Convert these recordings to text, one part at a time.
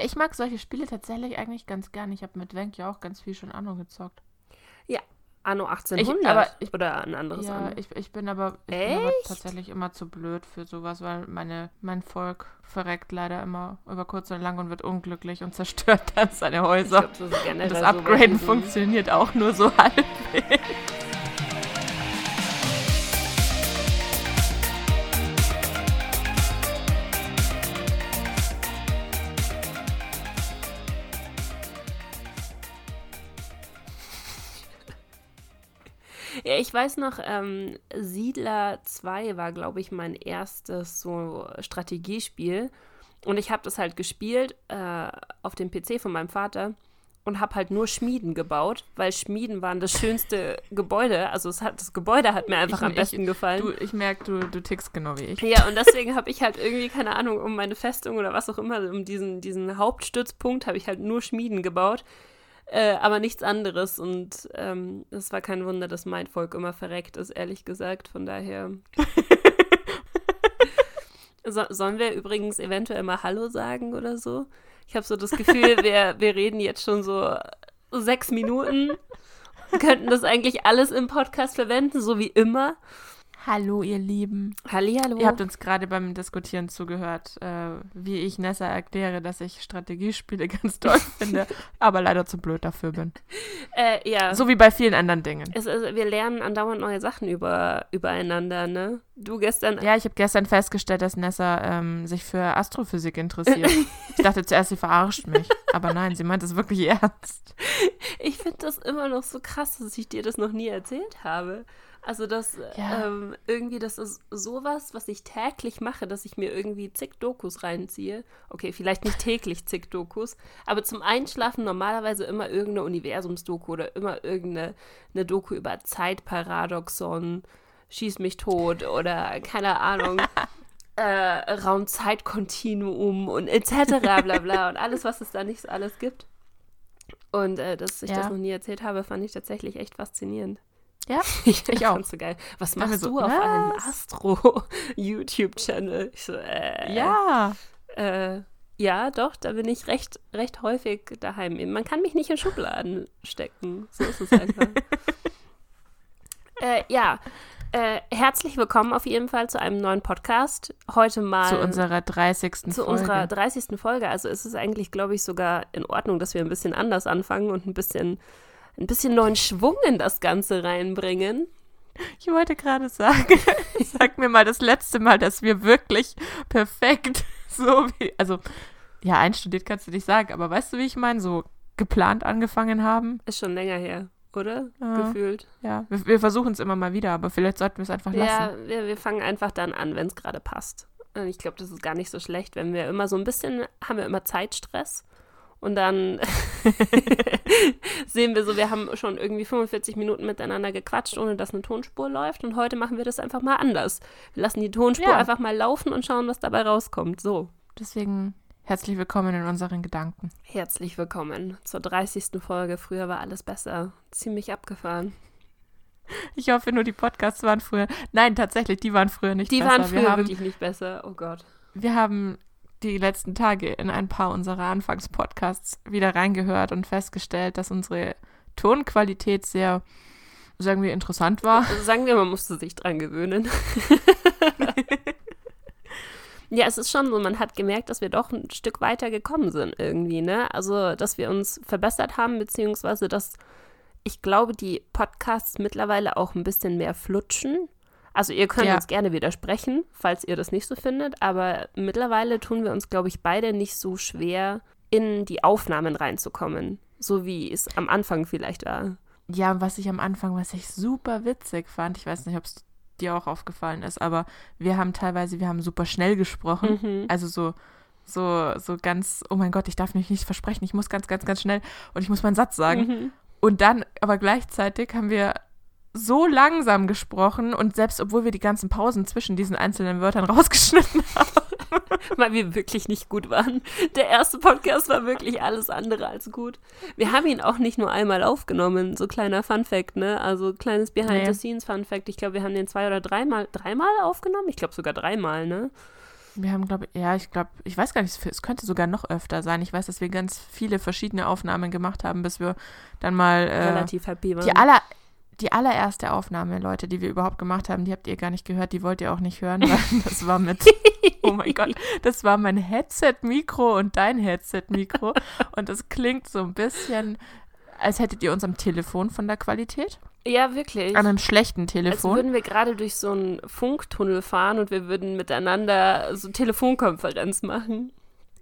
Ich mag solche Spiele tatsächlich eigentlich ganz gern. Ich habe mit Wenk ja auch ganz viel schon Anno gezockt. Ja, Anno 1800 Ich- aber ich- oder ein anderes Ja, Anno. ich, ich bin aber ich bin aber tatsächlich immer zu blöd für sowas, weil meine, mein Volk verreckt leider immer über kurz oder lang und wird unglücklich und zerstört dann seine Häuser. glaub, das und das so Upgraden diesen- funktioniert auch nur so halb. Ich weiß noch, ähm, Siedler 2 war, glaube ich, mein erstes so Strategiespiel. Und ich habe das halt gespielt äh, auf dem PC von meinem Vater und habe halt nur Schmieden gebaut, weil Schmieden waren das schönste Gebäude. Also es hat, das Gebäude hat mir einfach Ich- am ich- besten gefallen. Du, ich merke, du, du tickst genau wie ich. Ja, und deswegen habe ich halt irgendwie, keine Ahnung, um meine Festung oder was auch immer, um diesen, diesen Hauptstützpunkt habe ich halt nur Schmieden gebaut, äh, aber nichts anderes. Und ähm, es war kein Wunder, dass mein Volk immer verreckt ist, ehrlich gesagt. Von daher. so, sollen wir übrigens eventuell mal Hallo sagen oder so? Ich habe so das Gefühl, wir, wir reden jetzt schon so sechs Minuten. Könnten das eigentlich alles im Podcast verwenden, so wie immer. Hallo, ihr Lieben. Hallihallo. Ihr habt uns gerade beim Diskutieren zugehört, äh, wie ich Nessa erkläre, dass ich Strategiespiele ganz toll finde, aber leider zu blöd dafür bin. äh, ja. So wie bei vielen anderen Dingen. Es, also, wir lernen andauernd neue Sachen über, übereinander, ne? Du gestern. Ja, ich habe gestern festgestellt, dass Nessa ähm, sich für Astrophysik interessiert. Ich dachte zuerst, sie verarscht mich. Aber nein, sie meint es wirklich ernst. Ich finde das immer noch so krass, dass ich dir das noch nie erzählt habe. Also, das Ja. ähm, irgendwie, das ist sowas, was ich täglich mache, dass ich mir irgendwie zig Dokus reinziehe. Okay, vielleicht nicht täglich zig Dokus, aber zum Einschlafen normalerweise immer irgendeine Universumsdoku oder immer irgendeine eine Doku über Zeitparadoxon, Schieß mich tot oder keine Ahnung. äh, Raum-Zeit-Kontinuum und etc. bla bla und alles, was es da nicht so alles gibt. Und äh, dass ich Ja. das noch nie erzählt habe, fand ich tatsächlich echt faszinierend. Ja, Ich, Ich auch. so geil. Was machst so, du auf einem was? Astro-YouTube-Channel? Ich so, äh, ja. Äh, ja, doch, da bin ich recht, recht häufig daheim. Man kann mich nicht in Schubladen stecken. So ist es einfach. äh, ja, äh, herzlich willkommen auf jeden Fall zu einem neuen Podcast. Heute mal Zu unserer 30. zu Folge. unserer 30. Folge. Also ist es eigentlich, glaube ich, sogar in Ordnung, dass wir ein bisschen anders anfangen und ein bisschen, ein bisschen neuen Schwung in das Ganze reinbringen. Ich wollte gerade sagen, sag mir mal das letzte Mal, dass wir wirklich perfekt so wie, also, ja, einstudiert kannst du nicht sagen, aber weißt du, wie ich meine, so geplant angefangen haben? Ist schon länger her, oder? Ja. Gefühlt. Ja, wir, wir versuchen es immer mal wieder, aber vielleicht sollten wir es einfach Ja, lassen. wir, wir fangen einfach dann an, wenn es gerade passt. Und ich glaube, das ist gar nicht so schlecht, wenn wir immer so ein bisschen, haben wir immer Zeitstress. Und dann sehen wir so, wir haben schon irgendwie 45 Minuten miteinander gequatscht, ohne dass eine Tonspur läuft. Und heute machen wir das einfach mal anders. Wir lassen die Tonspur Ja. einfach mal laufen und schauen, was dabei rauskommt. So, Deswegen herzlich willkommen in unseren Gedanken. herzlich willkommen zur 30. Folge. Früher war alles besser. Ziemlich abgefahren. Ich hoffe nur, die Podcasts waren früher. Nein, tatsächlich, die waren früher nicht Die besser. waren früher wir haben, wirklich nicht besser. Oh Gott. wir haben die letzten Tage in ein paar unserer Anfangspodcasts wieder reingehört und festgestellt, dass unsere Tonqualität sehr, sagen wir, interessant war. Also sagen wir, man musste sich dran gewöhnen. ja, es ist schon so, man hat gemerkt, dass wir doch ein Stück weiter gekommen sind irgendwie, ne? Also, dass wir uns verbessert haben, beziehungsweise dass ich glaube, die Podcasts mittlerweile auch ein bisschen mehr flutschen. Also ihr könnt Ja. uns gerne widersprechen, falls ihr das nicht so findet, aber mittlerweile tun wir uns, glaube ich, beide nicht so schwer, in die Aufnahmen reinzukommen, so wie es am Anfang vielleicht war. Ja, was ich am Anfang, was ich super witzig fand, ich weiß nicht, ob es dir auch aufgefallen ist, aber wir haben teilweise, wir haben super schnell gesprochen. Mhm. Also so, so, so ganz, oh mein Gott, ich darf mich nicht versprechen, ich muss ganz, ganz, ganz schnell und ich muss meinen Satz sagen. Mhm. Und dann, aber gleichzeitig haben wir so langsam gesprochen und selbst obwohl wir die ganzen Pausen zwischen diesen einzelnen Wörtern rausgeschnitten haben. weil wir wirklich nicht gut waren. Der erste Podcast war wirklich alles andere als gut. Wir haben ihn auch nicht nur einmal aufgenommen, so kleiner Fun-Fact, ne? Also kleines Nee. Behind-the-Scenes-Fun-Fact. Ich glaube, wir haben den zwei oder dreimal, dreimal aufgenommen? Ich glaube sogar dreimal, ne? Wir haben, glaube ich, ja, ich glaube, ich weiß gar nicht, es könnte sogar noch öfter sein. Ich weiß, dass wir ganz viele verschiedene Aufnahmen gemacht haben, bis wir dann mal äh, Relativ happy waren. die aller die allererste Aufnahme, Leute, die wir überhaupt gemacht haben, die habt ihr gar nicht gehört, die wollt ihr auch nicht hören, weil das war mit, oh mein Gott, das war mein Headset-Mikro und dein Headset-Mikro und das klingt so ein bisschen, als hättet ihr uns am Telefon von der Qualität, ja, wirklich. an einem schlechten Als Telefon. würden wir gerade durch so einen Funktunnel fahren und wir würden miteinander so Telefonkonferenz machen.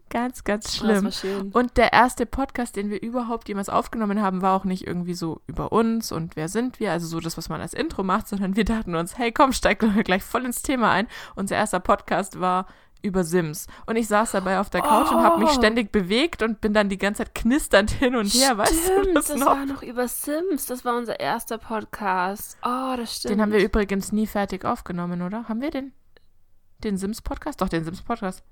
Ganz, ganz Oh, das schlimm. schön. Und der erste Podcast, den wir überhaupt jemals aufgenommen haben, war auch nicht irgendwie so über uns und wer sind wir, also so das, was man als Intro macht, sondern wir dachten uns, hey komm, steig doch gleich voll ins Thema ein. Unser erster Podcast war über Sims. Und ich saß dabei auf der Couch und habe mich Oh. ständig bewegt und bin dann die ganze Zeit knisternd hin und her, weißt du Stimmt, das das noch? war noch über Sims. Das war unser erster Podcast. Oh, das stimmt. Den haben wir übrigens nie fertig aufgenommen, oder? Haben wir den? Den Sims-Podcast? Doch, den Sims-Podcast.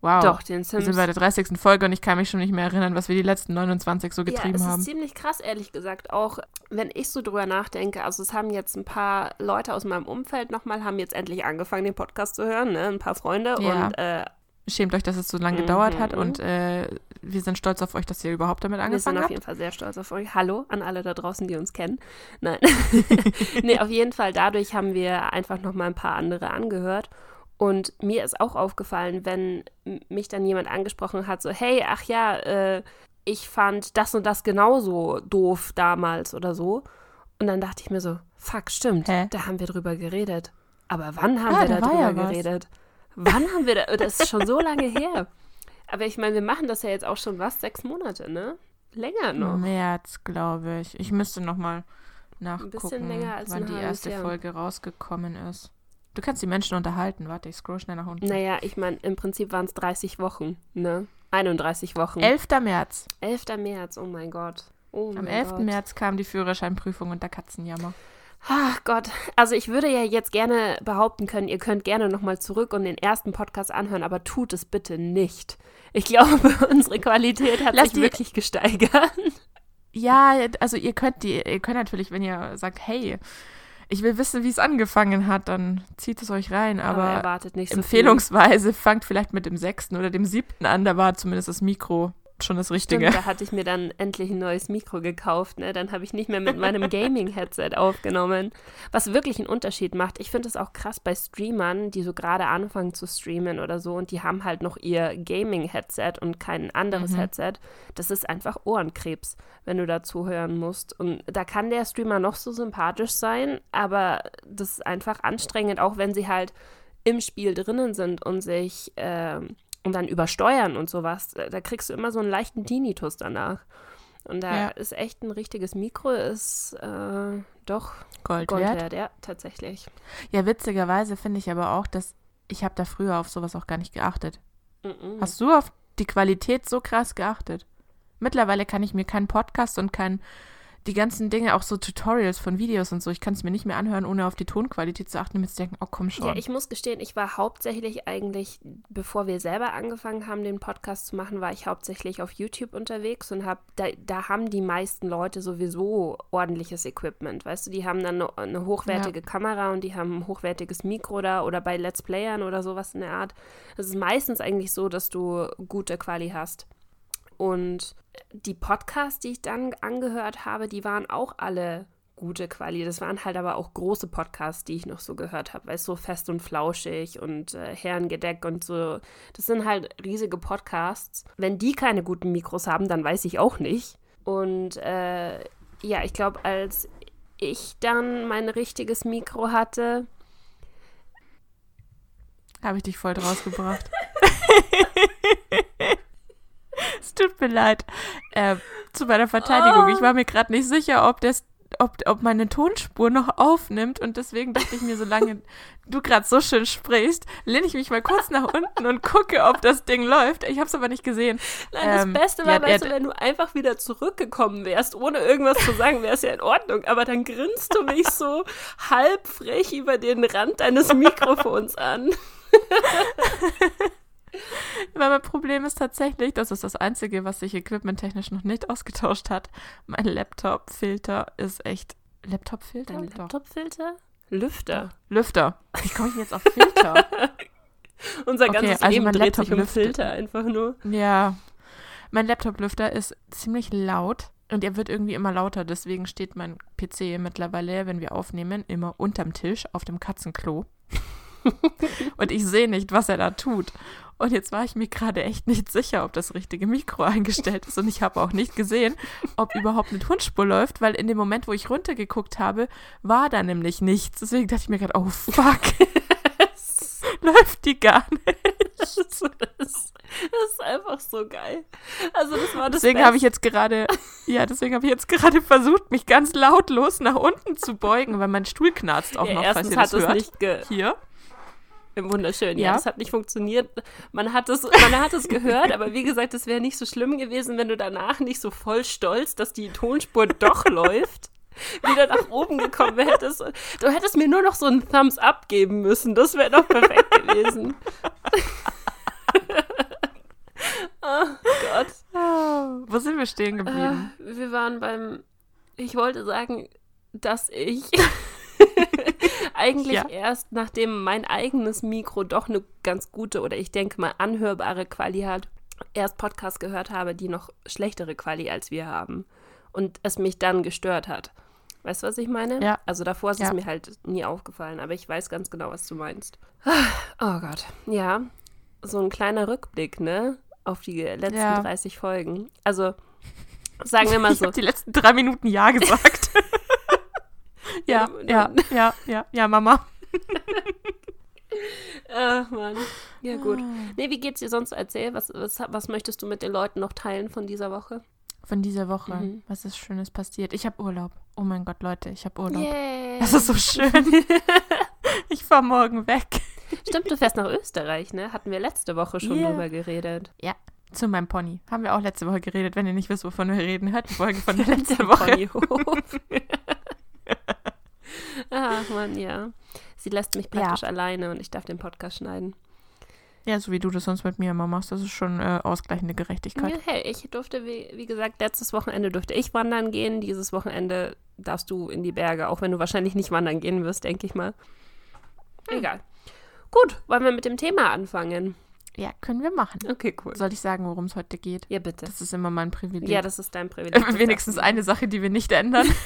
Wow. Doch, den Wir Sims. sind bei der 30. Folge und ich kann mich schon nicht mehr erinnern, was wir die letzten 29 so ja, getrieben es haben. ist ziemlich krass, ehrlich gesagt. Auch wenn ich so drüber nachdenke, also es haben jetzt ein paar Leute aus meinem Umfeld nochmal, haben jetzt endlich angefangen, den Podcast zu hören, ne? Ein paar Freunde. Ja. Und äh, Schämt euch, dass es so lange gedauert hat Mhm. und äh, wir sind stolz auf euch, dass ihr überhaupt damit wir sind angefangen auf habt. jeden Fall sehr stolz auf euch. Hallo an alle da draußen, die uns kennen. Nein. nee, auf jeden Fall, dadurch haben wir einfach nochmal ein paar andere angehört. Und mir ist auch aufgefallen, wenn mich dann jemand angesprochen hat, so, hey, ach ja, äh, ich fand das und das genauso doof damals oder so. Und dann dachte ich mir so, fuck, stimmt, Hä? da haben wir drüber geredet. Aber wann haben Ah, wir da war darüber ja geredet? Wann haben wir da, das ist schon so lange her. Aber ich meine, wir machen das ja jetzt auch schon was, sechs Monate, ne? Länger noch. März, glaube ich. Ich müsste noch mal nachgucken, länger als wann die erste Jahr. Folge rausgekommen ist. Du kannst die Menschen unterhalten. Warte, ich scroll schnell nach unten. Naja, ich meine, im Prinzip waren es 30 Wochen, ne? 31 Wochen. 11. März. 11. März, oh mein Gott. Oh Am mein 11. Gott. März kam die Führerscheinprüfung und der Katzenjammer. Ach Gott, also ich würde ja jetzt gerne behaupten können, ihr könnt gerne nochmal zurück und den ersten Podcast anhören, aber tut es bitte nicht. Ich glaube, unsere Qualität hat Lass sich wirklich gesteigert. Ja, also ihr könnt die, ihr könnt natürlich, wenn ihr sagt, hey, ich will wissen, wie es angefangen hat, dann zieht es euch rein. Aber, Aber, so viel. empfehlungsweise fangt vielleicht mit dem sechsten oder dem siebten an. Da war zumindest das Mikro schon das Richtige. Stimmt, da hatte ich mir dann endlich ein neues Mikro gekauft. Ne? Dann habe ich nicht mehr mit meinem Gaming-Headset aufgenommen. Was wirklich einen Unterschied macht. Ich finde es auch krass bei Streamern, die so gerade anfangen zu streamen oder so und die haben halt noch ihr Gaming-Headset und kein anderes Mhm. Headset. Das ist einfach Ohrenkrebs, wenn du da zuhören musst. Und da kann der Streamer noch so sympathisch sein, aber das ist einfach anstrengend, auch wenn sie halt im Spiel drinnen sind und sich ähm, und dann übersteuern und sowas, da kriegst du immer so einen leichten Tinnitus danach. Und da Ja. ist echt ein richtiges Mikro, ist äh, doch Gold, Gold wert. wert, ja, tatsächlich. Ja, witzigerweise finde ich aber auch, dass ich habe da früher auf sowas auch gar nicht geachtet. Mhm. Hast du auf die Qualität so krass geachtet? Mittlerweile kann ich mir keinen Podcast und kein die ganzen Dinge, auch so Tutorials von Videos und so, ich kann es mir nicht mehr anhören, ohne auf die Tonqualität zu achten und mir zu denken, oh komm schon. Ja, ich muss gestehen, ich war hauptsächlich eigentlich, bevor wir selber angefangen haben, den Podcast zu machen, war ich hauptsächlich auf YouTube unterwegs und hab, da, da haben die meisten Leute sowieso ordentliches Equipment. Weißt du, die haben dann eine, eine hochwertige Kamera und die haben ein hochwertiges Mikro da oder bei Let's Playern oder sowas in der Art. Es ist meistens eigentlich so, dass du gute Quali hast. Und die Podcasts, die ich dann angehört habe, die waren auch alle gute Quali. Das waren halt aber auch große Podcasts, die ich noch so gehört habe, weißt du, so fest und flauschig und äh, Herrengedeck und so. Das sind halt riesige Podcasts. Wenn die keine guten Mikros haben, dann weiß ich auch nicht. Und äh, ja, ich glaube, als ich dann mein richtiges Mikro hatte, Habe ich dich voll draus gebracht. es tut mir leid. Äh, zu meiner Verteidigung. Ich war mir gerade nicht sicher, ob das ob, ob meine Tonspur noch aufnimmt und deswegen dachte ich mir, solange du gerade so schön sprichst, lehne ich mich mal kurz nach unten und gucke, ob das Ding läuft. Ich habe es aber nicht gesehen. Nein, das Ähm, Beste war, ja, weißt du, wenn du einfach wieder zurückgekommen wärst, ohne irgendwas zu sagen, wäre es ja in Ordnung. Aber dann grinst du mich so halb frech über den Rand deines Mikrofons an. Weil mein Problem ist tatsächlich, das ist das Einzige, was sich equipmenttechnisch noch nicht ausgetauscht hat. Mein Laptop-Filter ist echt. Laptop-Filter? Laptopfilter? Lüfter. Lüfter. Wie komme ich jetzt auf Filter? Unser Okay, ganzes also Leben mein dreht sich um lüftet. Filter einfach nur. Ja. Mein Laptop-Lüfter ist ziemlich laut und er wird irgendwie immer lauter. Deswegen steht mein PC mittlerweile, wenn wir aufnehmen, immer unterm Tisch auf dem Katzenklo. und ich sehe nicht, was er da tut. Und jetzt war ich mir gerade echt nicht sicher, ob das richtige Mikro eingestellt ist. Und ich habe auch nicht gesehen, ob überhaupt eine Tonspur läuft, weil in dem Moment, wo ich runtergeguckt habe, war da nämlich nichts. Deswegen dachte ich mir gerade, oh fuck, läuft die gar nicht. Das ist, das ist einfach so geil. Also das war das Deswegen habe ich jetzt gerade, ja, deswegen habe ich jetzt gerade versucht, mich ganz lautlos nach unten zu beugen, weil mein Stuhl knarzt auch ja, noch, falls ihr das hat es hört. nicht ge Hier. wunderschön. Ja. Ja. das hat nicht funktioniert. Man hat es, man hat es gehört, aber wie gesagt, es wäre nicht so schlimm gewesen, wenn du danach nicht so voll stolz, dass die Tonspur doch läuft. Wieder nach oben gekommen hättest. Du hättest mir nur noch so einen Thumbs up geben müssen. Das wäre doch perfekt gewesen. oh Gott. Oh, wo sind wir stehen geblieben? Äh, wir waren beim. Ich wollte sagen, dass ich eigentlich Ja. erst, nachdem mein eigenes Mikro doch eine ganz gute oder ich denke mal anhörbare Quali hat, erst Podcasts gehört habe, die noch schlechtere Quali als wir haben. Und es mich dann gestört hat. Weißt du, was ich meine? Ja. Also davor ist es Ja. mir halt nie aufgefallen, aber ich weiß ganz genau, was du meinst. Oh Gott. Ja, so ein kleiner Rückblick, ne? Auf die letzten Ja. 30 Folgen. Also, sagen wir mal Ich so. habe die letzten drei Minuten Ja gesagt. ja, ja, ja, ja, ja, Mama. Ach, Mann. Ja, gut. Ah. Nee, wie geht's dir sonst? Erzähl, was, was, was möchtest du mit den Leuten noch teilen von dieser Woche? Von dieser Woche, Mhm. was ist Schönes passiert? Ich habe Urlaub. Oh mein Gott, Leute, ich habe Urlaub. Yay. Das ist so schön. ich fahre morgen weg. Stimmt, du fährst nach Österreich, ne? Hatten wir letzte Woche schon Ja. drüber geredet. Zu meinem Pony. Haben wir auch letzte Woche geredet. Wenn ihr nicht wisst, wovon wir reden, hört die Folge von der letzten Woche. Ponyhof. Ach, Mann, ja. Sie lässt mich praktisch alleine und ich darf den Podcast schneiden. Ja, so wie du das sonst mit mir immer machst, das ist schon äh, ausgleichende Gerechtigkeit. Ja, hey, ich durfte, wie, wie gesagt, letztes Wochenende durfte ich wandern gehen. Dieses Wochenende darfst du in die Berge, auch wenn du wahrscheinlich nicht wandern gehen wirst, denke ich mal. Egal. Gut, wollen wir mit dem Thema anfangen? Ja, können wir machen. Okay, cool. Soll ich sagen, worum es heute geht? Ja, bitte. Das ist immer mein Privileg. Ja, das ist dein Privileg. Wenigstens eine Sache, die wir nicht ändern.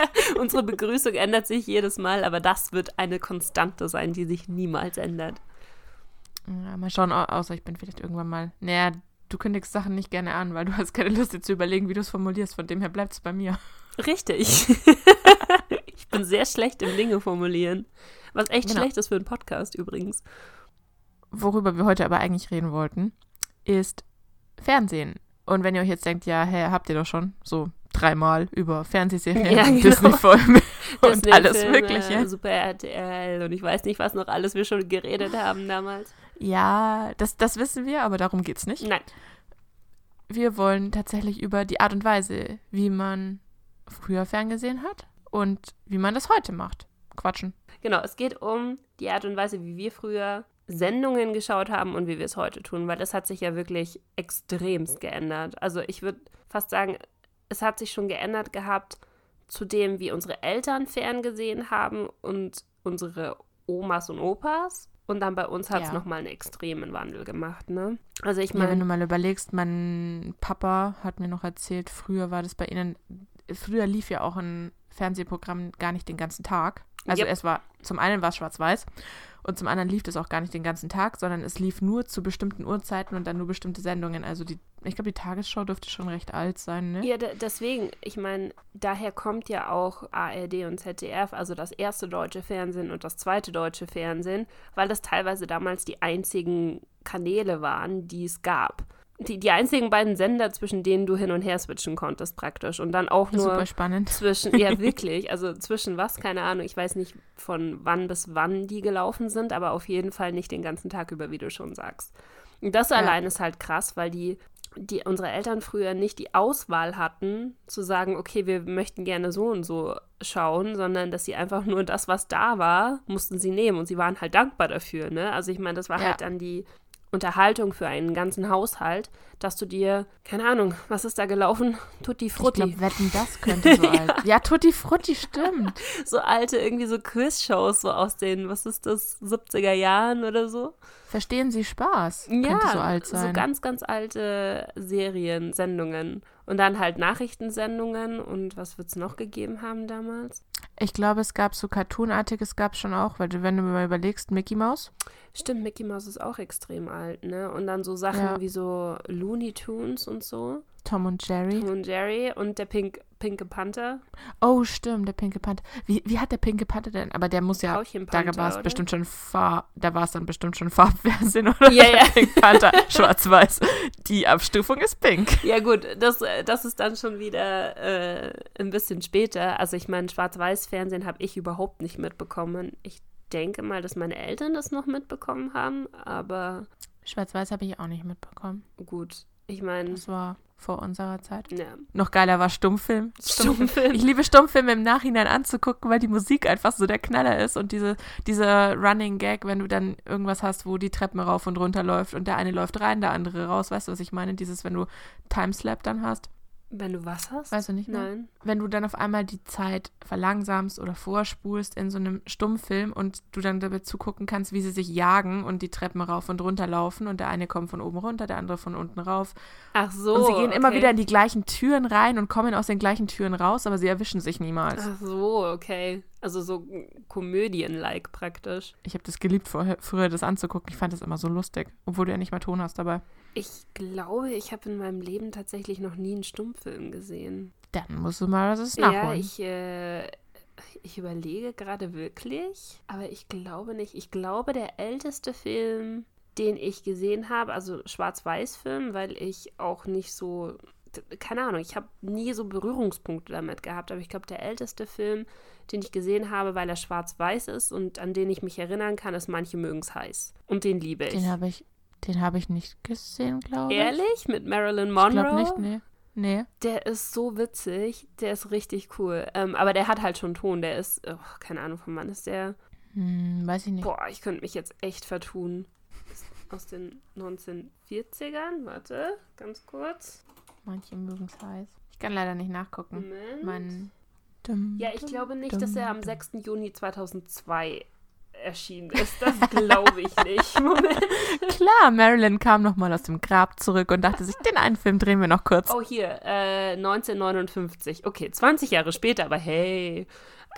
Unsere Begrüßung ändert sich jedes Mal, aber das wird eine Konstante sein, die sich niemals ändert. Ja, mal schauen, au- außer ich bin vielleicht irgendwann mal. Naja, du kündigst Sachen nicht gerne an, weil du hast keine Lust, dir zu überlegen, wie du es formulierst. Von dem her bleibt es bei mir. Richtig. ich bin sehr schlecht im Dinge formulieren. Was echt Genau. schlecht ist für einen Podcast übrigens. Worüber wir heute aber eigentlich reden wollten, ist Fernsehen. Und wenn ihr euch jetzt denkt, ja, hä, habt ihr doch schon so dreimal über Fernsehserien, Ja, genau. Disney-Filme und Disney-Filme, alles Mögliche. Super RTL und ich weiß nicht, was noch alles wir schon geredet haben damals. Ja, das, das wissen wir, aber darum geht's nicht. Nein. Wir wollen tatsächlich über die Art und Weise, wie man früher ferngesehen hat und wie man das heute macht. Quatschen. Genau, es geht um die Art und Weise, wie wir früher Sendungen geschaut haben und wie wir es heute tun, weil das hat sich ja wirklich extremst geändert. Also ich würde fast sagen, es hat sich schon geändert gehabt zu dem, wie unsere Eltern ferngesehen haben und unsere Omas und Opas. Und dann bei uns hat es Ja. nochmal einen extremen Wandel gemacht, ne? Also ich Ja, wenn meine, du mal überlegst, mein Papa hat mir noch erzählt, früher war das bei ihnen, früher lief ja auch ein Fernsehprogramm gar nicht den ganzen Tag. Also Yep. es war, zum einen war es schwarz-weiß und zum anderen lief es auch gar nicht den ganzen Tag, sondern es lief nur zu bestimmten Uhrzeiten und dann nur bestimmte Sendungen. Also die, ich glaube, die Tagesschau dürfte schon recht alt sein, ne? Ja, de- deswegen, ich meine, daher kommt ja auch ARD und ZDF, also das erste deutsche Fernsehen und das zweite deutsche Fernsehen, weil das teilweise damals die einzigen Kanäle waren, die es gab. Die, die einzigen beiden Sender, zwischen denen du hin und her switchen konntest praktisch. Und dann auch nur Super spannend. zwischen, ja wirklich, also zwischen was, keine Ahnung, ich weiß nicht von wann bis wann die gelaufen sind, aber auf jeden Fall nicht den ganzen Tag über, wie du schon sagst. Und das Ja. allein ist halt krass, weil die, die unsere Eltern früher nicht die Auswahl hatten, zu sagen, okay, wir möchten gerne so und so schauen, sondern dass sie einfach nur das, was da war, mussten sie nehmen und sie waren halt dankbar dafür, ne? Also ich meine, das war Ja. halt dann die Unterhaltung für einen ganzen Haushalt, dass du dir, keine Ahnung, was ist da gelaufen? Tutti Frutti. Ich glaube, wetten, das könnte so alt. Ja, Tutti Frutti, stimmt. so alte, irgendwie so Quiz-Shows so aus den, was ist das, 70er Jahren oder so. Verstehen Sie Spaß? Ja, könnte so alt sein. so ganz, ganz alte Serien, Sendungen. Und dann halt Nachrichtensendungen und was wird es noch gegeben haben damals? Ich glaube, es gab so Cartoonartiges, gab es schon auch, weil du, wenn du mal überlegst, Mickey Mouse. Stimmt, Mickey Mouse ist auch extrem alt, ne? Und dann so Sachen Ja. wie so Looney Tunes und so. Tom und Jerry. Tom und Jerry und der Pink, Pinke Panther. Oh, stimmt, der Pinke Panther. Wie, wie hat der Pinke Panther denn? Aber der muss ja, da war es bestimmt schon Farb, da war es dann bestimmt schon Farbfernsehen, oder? Ja, ja. Pink Panther, schwarz-weiß. Die Abstufung ist pink. Ja gut, das, äh, das ist dann schon wieder äh, ein bisschen später. Also ich meine, Schwarz-Weiß-Fernsehen habe ich überhaupt nicht mitbekommen. Ich denke mal, dass meine Eltern das noch mitbekommen haben, aber Schwarz-weiß habe ich auch nicht mitbekommen. gut. Ich meine, Das war vor unserer Zeit. ja, Noch geiler war Stummfilm. Stummfilm. Ich liebe Stummfilme im Nachhinein anzugucken, weil die Musik einfach so der Knaller ist und diese, dieser Running Gag, wenn du dann irgendwas hast, wo die Treppen rauf und runter läuft und der eine läuft rein, der andere raus. Weißt du, was ich meine? Dieses, wenn du Timeslap dann hast. Wenn du was hast? Weißt du nicht mehr? Nein. Wenn du dann auf einmal die Zeit verlangsamst oder vorspulst in so einem Stummfilm und du dann dabei zugucken kannst, wie sie sich jagen und die Treppen rauf und runter laufen und der eine kommt von oben runter, der andere von unten rauf. Ach so. und sie gehen immer okay. wieder in die gleichen Türen rein und kommen aus den gleichen Türen raus, aber sie erwischen sich niemals. Ach so, okay. Also so Komödien-like praktisch. Ich habe das geliebt, vorher, früher das anzugucken. Ich fand das immer so lustig, obwohl du ja nicht mal Ton hast dabei. Ich glaube, ich habe in meinem Leben tatsächlich noch nie einen Stummfilm gesehen. Dann musst du mal was Ja, nachholen. ich, äh, ich überlege gerade wirklich, aber ich glaube nicht. Ich glaube, der älteste Film, den ich gesehen habe, also Schwarz-Weiß-Film, weil ich auch nicht so, keine Ahnung, ich habe nie so Berührungspunkte damit gehabt, aber ich glaube, der älteste Film, den ich gesehen habe, weil er schwarz-weiß ist und an den ich mich erinnern kann, ist Manche mögen's heiß. Und den liebe ich. den habe ich, den habe ich nicht gesehen, glaube ich. Ehrlich? Mit Marilyn Ich Monroe? glaube nicht, nee. Nee. Der ist so witzig, der ist richtig cool. Ähm, aber der hat halt schon Ton, der ist, oh, keine Ahnung, von wann ist der? Hm, weiß ich nicht. Boah, ich könnte mich jetzt echt vertun. Aus den 1940ern, warte, ganz kurz. Manche mögen es heiß. Ich kann leider nicht nachgucken. Mein. Dum, ja, ich dum, glaube nicht, dum, dass er am dum. 6. Juni 2002 erschienen ist. Das glaube ich nicht. Moment. Klar, Marilyn kam nochmal aus dem Grab zurück und dachte sich, den einen Film drehen wir noch kurz. Oh, hier, äh, 1959. Okay, 20 Jahre später, aber hey.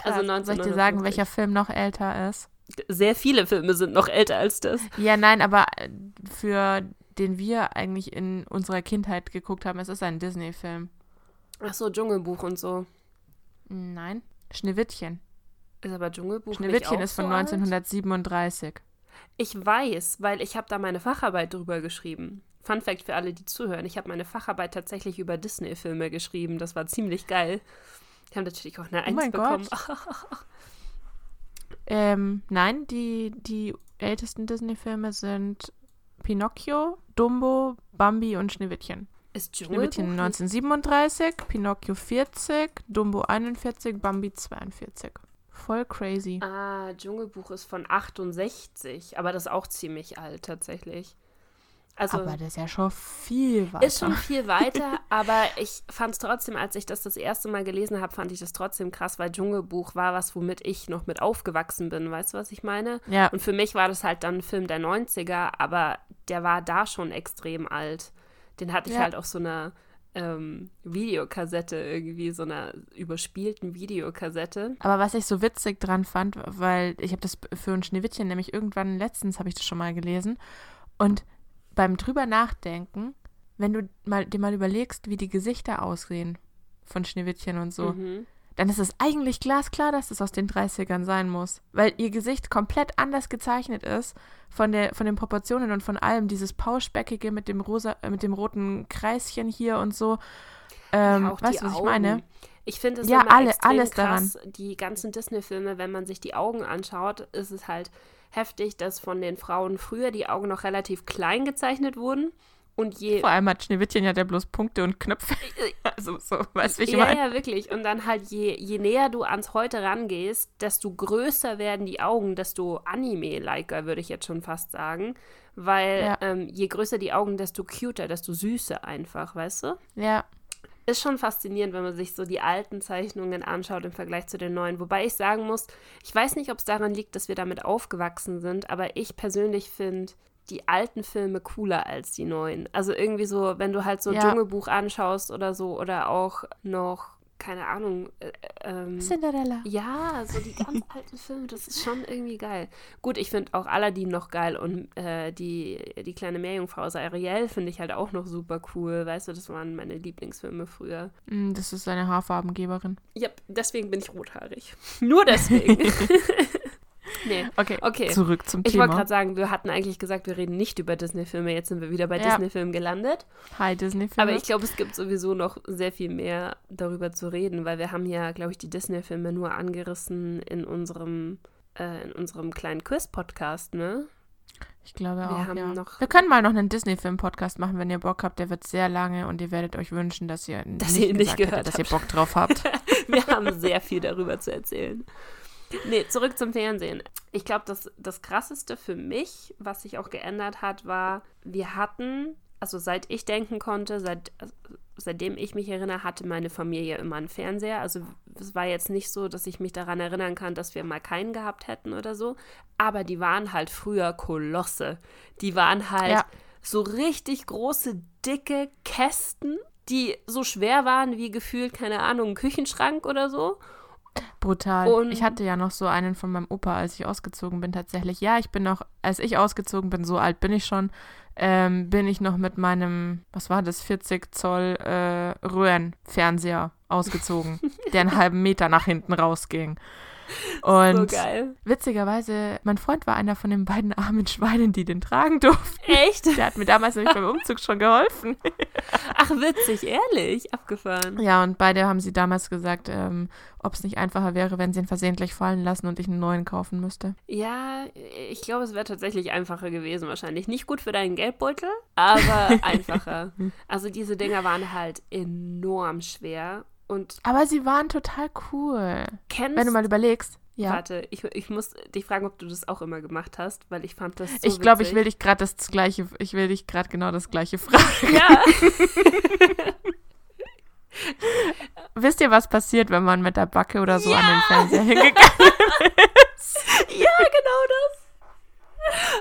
Also Krass. Soll ich dir sagen, 1959. welcher Film noch älter ist? Sehr viele Filme sind noch älter als das. Ja, nein, aber äh, für den wir eigentlich in unserer Kindheit geguckt haben, es ist ein Disney-Film. Ach so, Dschungelbuch und so. Nein, Schneewittchen. Ist aber Dschungelbuch Schneewittchen nicht ist von so alt? 1937. Ich weiß, weil ich habe da meine Facharbeit drüber geschrieben. Fun Fact für alle, die zuhören. Ich habe meine Facharbeit tatsächlich über Disney-Filme geschrieben. Das war ziemlich geil. Die haben natürlich auch eine Oh Eins mein bekommen. Ähm, nein, die, die ältesten Disney-Filme sind Pinocchio, Dumbo, Bambi und Schneewittchen. Ist Dschungelbuch Schneewittchen nicht- 1937, Pinocchio 40, Dumbo 41, Bambi 42. Voll crazy. Ah, Dschungelbuch ist von 68, aber das ist auch ziemlich alt tatsächlich. Also Aber das ist ja schon viel weiter. ist schon viel weiter, aber ich fand es trotzdem, als ich das das erste Mal gelesen habe, fand ich das trotzdem krass, weil Dschungelbuch war was, womit ich noch mit aufgewachsen bin. Weißt du, was ich meine? ja, Und für mich war das halt dann ein Film der 90er, aber der war da schon extrem alt. Den hatte ich Ja. halt auf so einer ähm, Videokassette irgendwie, so einer überspielten Videokassette. aber was ich so witzig dran fand, weil ich habe das für ein Schneewittchen nämlich irgendwann letztens habe ich das schon mal gelesen und beim drüber nachdenken, wenn du mal dir mal überlegst, wie die Gesichter aussehen von Schneewittchen und so, Mhm. dann ist es eigentlich glasklar, dass es aus den 30ern sein muss. Weil ihr Gesicht komplett anders gezeichnet ist von, der, von den Proportionen und von allem. Dieses Pauschbäckige mit dem rosa, äh, mit dem roten Kreischen hier und so. Ähm, Ja, weißt du, was ich Augen. meine? Ich finde es Ja, immer alle- extrem alles krass, die ganzen Disney-Filme, wenn man sich die Augen anschaut, ist es halt heftig, dass von den Frauen früher die Augen noch relativ klein gezeichnet wurden Und je. Vor allem hat Schneewittchen ja der bloß Punkte und Knöpfe. also so, weißt du, wie ich ja, meine? ja, wirklich. Und dann halt, je, je näher du ans Heute rangehst, desto größer werden die Augen, desto Anime-liker, würde ich jetzt schon fast sagen. Weil Ja. ähm, je größer die Augen, desto cuter, desto süßer einfach, weißt du? Ja, Ist schon faszinierend, wenn man sich so die alten Zeichnungen anschaut im Vergleich zu den neuen. Wobei ich sagen muss, ich weiß nicht, ob es daran liegt, dass wir damit aufgewachsen sind, aber ich persönlich finde die alten Filme cooler als die neuen. Also irgendwie so, wenn du halt so Ja. Dschungelbuch anschaust oder so oder auch noch, keine Ahnung, äh, ähm, Cinderella. ja, so die ganz alten Filme, das ist schon irgendwie geil. Gut, ich finde auch Aladdin noch geil und äh, die, die kleine Meerjungfrau aus Ariel finde ich halt auch noch super cool. Weißt du, das waren meine Lieblingsfilme früher. Mm, Das ist seine Haarfarbengeberin. Ja, deswegen bin ich rothaarig. Nur deswegen. nee. Okay, Okay. zurück zum Ich wollte Thema. gerade sagen, wir hatten eigentlich gesagt, wir reden nicht über Disney-Filme. Jetzt sind wir wieder bei Ja. Disney-Filmen gelandet. Hi Disney-Filme. Aber ich glaube, es gibt sowieso noch sehr viel mehr darüber zu reden, weil wir haben ja, glaube ich, die Disney-Filme nur angerissen in unserem, äh, in unserem kleinen Quiz-Podcast, ne? Ich glaube Wir auch, haben ja. noch- Wir können mal noch einen Disney-Film-Podcast machen, wenn ihr Bock habt. Der wird sehr lange und ihr werdet euch wünschen, dass ihr Dass nicht ihr ihn nicht gesagt hättet, gehört dass ihr Bock drauf habt. Wir haben sehr viel darüber zu erzählen. Nee, zurück zum Fernsehen. Ich glaube, das, das Krasseste für mich, was sich auch geändert hat, war, wir hatten, also seit ich denken konnte, seit, seitdem ich mich erinnere, hatte meine Familie immer einen Fernseher. Also es war jetzt nicht so, dass ich mich daran erinnern kann, dass wir mal keinen gehabt hätten oder so. Aber die waren halt früher Kolosse. Die waren halt Ja. so richtig große, dicke Kästen, die so schwer waren wie gefühlt, keine Ahnung, ein Küchenschrank oder so. Brutal. Und- ich hatte ja noch so einen von meinem Opa, als ich ausgezogen bin, tatsächlich. Ja, ich bin noch, als ich ausgezogen bin, so alt bin ich schon, ähm, bin ich noch mit meinem, was war das, 40 Zoll äh, Röhrenfernseher ausgezogen, der einen halben Meter nach hinten rausging. Und so geil. witzigerweise, mein Freund war einer von den beiden armen Schweinen, die den tragen durften. Echt? Der hat mir damals nämlich beim Umzug schon geholfen. Ach, witzig, ehrlich, abgefahren. Ja, und beide haben sie damals gesagt, ähm, ob es nicht einfacher wäre, wenn sie ihn versehentlich fallen lassen und ich einen neuen kaufen müsste. Ja, ich glaube, es wäre tatsächlich einfacher gewesen wahrscheinlich. Nicht gut für deinen Geldbeutel, aber einfacher. Also diese Dinger waren halt enorm schwer. Und Aber sie waren total cool. kennst Wenn du mal überlegst. Ja. Warte, ich, ich muss dich fragen, ob du das auch immer gemacht hast, weil ich fand das so ich glaube, ich will dich gerade das gleiche, ich will dich gerade genau das gleiche fragen. Ja, Wisst ihr, was passiert, wenn man mit der Backe oder so an den Ja. Fernseher hingegangen ja, genau das.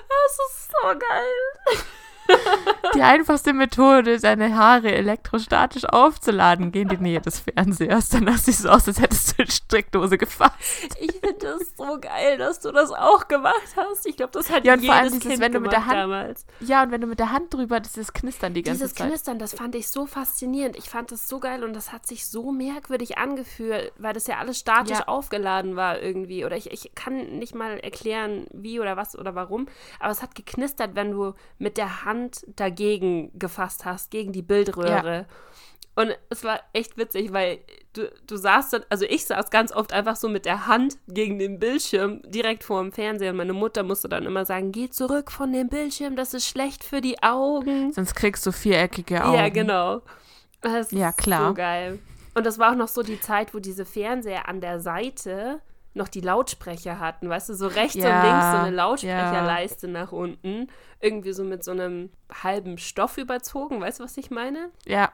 Das ist so geil. Die einfachste Methode, seine Haare elektrostatisch aufzuladen, geh in die Nähe des Fernsehers. Dann sieht es aus, als hättest du eine Steckdose gefasst. Ich finde das so geil, dass du das auch gemacht hast. Ich glaube, das hat Ja, und jedes vor allem dieses, kind wenn du mit der Hand- damals. Ja, und wenn du mit der Hand drüber, dieses Knistern die ganze Dieses Zeit. Knistern, das fand ich so faszinierend. Ich fand das so geil und das hat sich so merkwürdig angefühlt, weil das ja alles statisch Ja. aufgeladen war irgendwie. Oder ich, ich kann nicht mal erklären, wie oder was oder warum. Aber es hat geknistert, wenn du mit der Hand dagegen gefasst hast, gegen die Bildröhre. Und es war echt witzig, weil du, du saßt dann, also ich saß ganz oft einfach so mit der Hand gegen den Bildschirm direkt vor dem Fernseher und meine Mutter musste dann immer sagen, geh zurück von dem Bildschirm, das ist schlecht für die Augen. Sonst kriegst du viereckige Augen. Ja, genau. Das Ja, ist klar. So geil. Und das war auch noch so die Zeit, wo diese Fernseher an der Seite noch die Lautsprecher hatten, weißt du, so rechts Ja, und links so eine ja. Lautsprecherleiste nach unten, irgendwie so mit so einem halben Stoff überzogen, weißt du, was ich meine? Ja,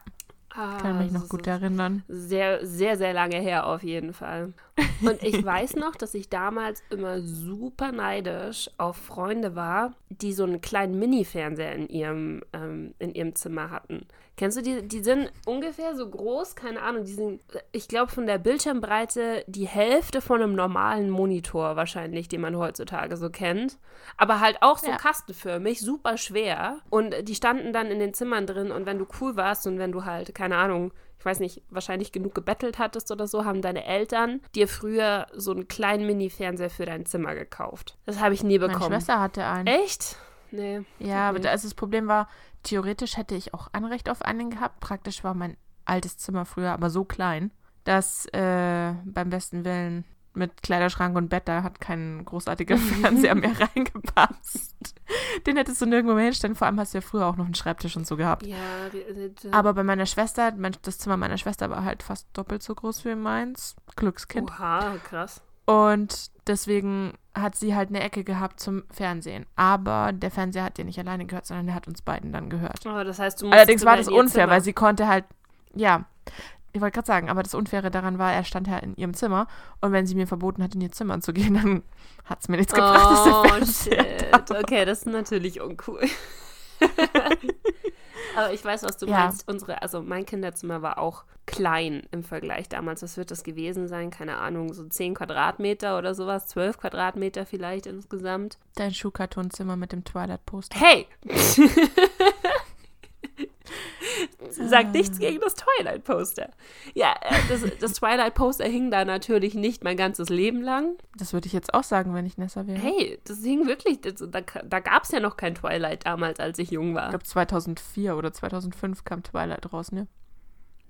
Ah, kann mich noch gut erinnern. Sehr, sehr, sehr lange her auf jeden Fall. Und ich weiß noch, dass ich damals immer super neidisch auf Freunde war, die so einen kleinen Mini-Fernseher in ihrem, ähm, in ihrem Zimmer hatten. Kennst du die? Die sind ungefähr so groß, keine Ahnung, die sind, ich glaube, von der Bildschirmbreite die Hälfte von einem normalen Monitor wahrscheinlich, den man heutzutage so kennt. Aber halt auch so Ja. kastenförmig, super schwer. Und die standen dann in den Zimmern drin und wenn du cool warst und wenn du halt, keine Ahnung, ich weiß nicht, wahrscheinlich genug gebettelt hattest oder so, haben deine Eltern dir früher so einen kleinen Mini-Fernseher für dein Zimmer gekauft. Das habe ich nie Meine bekommen. Schwester hatte einen. Echt? Nee. Ja, aber nicht. da ist das Problem war, theoretisch hätte ich auch Anrecht auf einen gehabt. Praktisch war mein altes Zimmer früher aber so klein, dass äh, beim besten Willen mit Kleiderschrank und Bett, da hat kein großartiger Fernseher mehr reingepasst. Den hättest du nirgendwo mehr hinstellen. Vor allem hast du ja früher auch noch einen Schreibtisch und so gehabt. Ja, Aber bei meiner Schwester, mein, das Zimmer meiner Schwester war halt fast doppelt so groß wie meins. Glückskind. Oha, krass. Und deswegen hat sie halt eine Ecke gehabt zum Fernsehen. Aber der Fernseher hat ihr nicht alleine gehört, sondern der hat uns beiden dann gehört. Oh, das heißt, Allerdings war das unfair, weil sie konnte halt, ja, ich wollte gerade sagen, aber das Unfaire daran war, er stand ja in ihrem Zimmer und wenn sie mir verboten hat, in ihr Zimmer zu gehen, dann hat es mir nichts gebracht, dass der Oh, Fernseher da shit. Okay, das ist natürlich uncool. Aber ich weiß, was du Ja. meinst. Unsere, also mein Kinderzimmer war auch klein im Vergleich damals. Was wird das gewesen sein? Keine Ahnung, so 10 Quadratmeter oder sowas, 12 Quadratmeter vielleicht insgesamt. Dein Schuhkartonzimmer mit dem Twilight-Poster. Hey! Sag nichts gegen das Twilight-Poster. Ja, äh, das, das Twilight-Poster hing da natürlich nicht mein ganzes Leben lang. Das würde ich jetzt auch sagen, wenn ich Nessa wäre. Hey, das hing wirklich, das, da, da gab es ja noch kein Twilight damals, als ich jung Ich war. glaube 2004 oder 2005 kam Twilight raus, ne?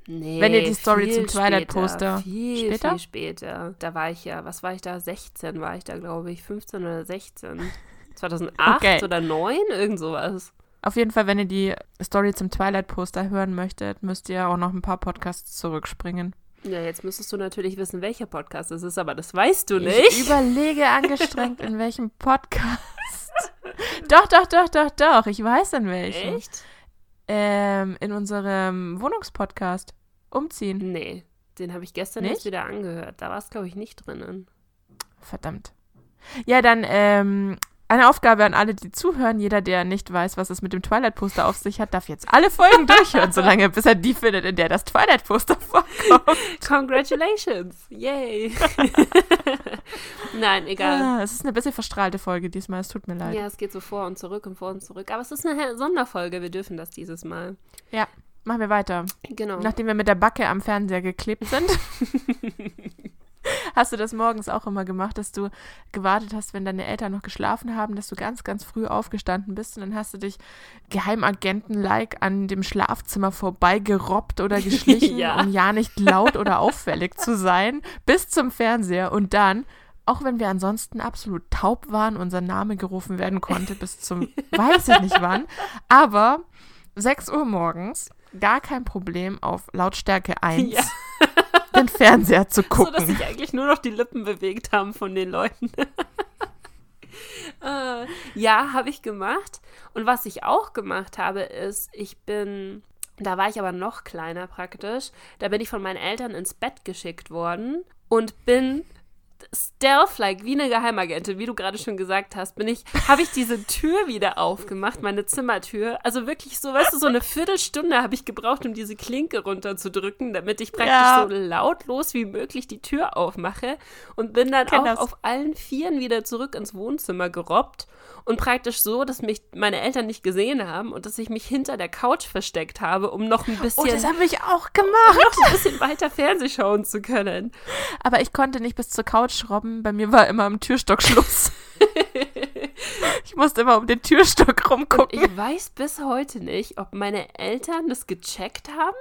Nee, Wenn ihr die Story zum Twilight-Poster- Später, viel, Später? viel später. Da war ich ja, was war ich da? 16 war ich da, glaube ich. 15 oder 16. 2008 Okay. oder 9? Irgend sowas. Auf jeden Fall, wenn ihr die Story zum Twilight-Poster hören möchtet, müsst ihr auch noch ein paar Podcasts zurückspringen. Ja, jetzt müsstest du natürlich wissen, welcher Podcast es ist, aber das weißt du Ich nicht. überlege angestrengt, in welchem Podcast. doch, doch, doch, doch, doch. Ich weiß in welchem. Echt? Ähm, in unserem Wohnungspodcast. Umziehen. Nee, den habe ich gestern Nicht? erst wieder angehört. Da war es, glaube ich, nicht drinnen. Verdammt. Ja, dann ähm, eine Aufgabe an alle, die zuhören. Jeder, der nicht weiß, was es mit dem Twilight-Poster auf sich hat, darf jetzt alle Folgen durchhören, solange bis er die findet, in der das Twilight-Poster vorkommt. Congratulations! Yay! Nein, egal. Ah, es ist eine bisschen verstrahlte Folge diesmal, es tut mir leid. Ja, es geht so vor und zurück und vor und zurück. Aber es ist eine Sonderfolge, wir dürfen das dieses Mal. Machen wir weiter. Genau. Nachdem wir mit der Backe am Fernseher geklebt sind. Hast du das morgens auch immer gemacht, dass du gewartet hast, wenn deine Eltern noch geschlafen haben, dass du ganz, ganz früh aufgestanden bist und dann hast du dich Geheimagenten-like an dem Schlafzimmer vorbeigerobbt oder geschlichen, Ja. um ja nicht laut oder auffällig zu sein, bis zum Fernseher und dann, auch wenn wir ansonsten absolut taub waren, unser Name gerufen werden konnte bis zum, weiß ich nicht wann, aber 6 Uhr morgens, gar kein Problem auf Lautstärke 1 Ja. Den Fernseher zu So, gucken. dass sich eigentlich nur noch die Lippen bewegt haben von den Leuten. äh, ja, habe ich gemacht. Und was ich auch gemacht habe, ist, ich bin, da war ich aber noch kleiner praktisch, da bin ich von meinen Eltern ins Bett geschickt worden und bin stealth-like, wie eine Geheimagentin, wie du gerade schon gesagt hast, bin ich, habe ich diese Tür wieder aufgemacht, meine Zimmertür. Also wirklich so, weißt du, so eine Viertelstunde habe ich gebraucht, um diese Klinke runterzudrücken, damit ich praktisch Ja. so lautlos wie möglich die Tür aufmache und bin dann auch das. auf allen Vieren wieder zurück ins Wohnzimmer gerobbt und praktisch so, dass mich meine Eltern nicht gesehen haben und dass ich mich hinter der Couch versteckt habe, um noch ein Oh, bisschen, das habe ich auch gemacht. noch ein bisschen weiter Fernseh schauen zu können. Aber ich konnte nicht bis zur Couch robben. Bei mir war immer am Türstock Schluss. ich musste immer um den Türstock rumgucken. Ich weiß bis heute nicht, ob meine Eltern das gecheckt haben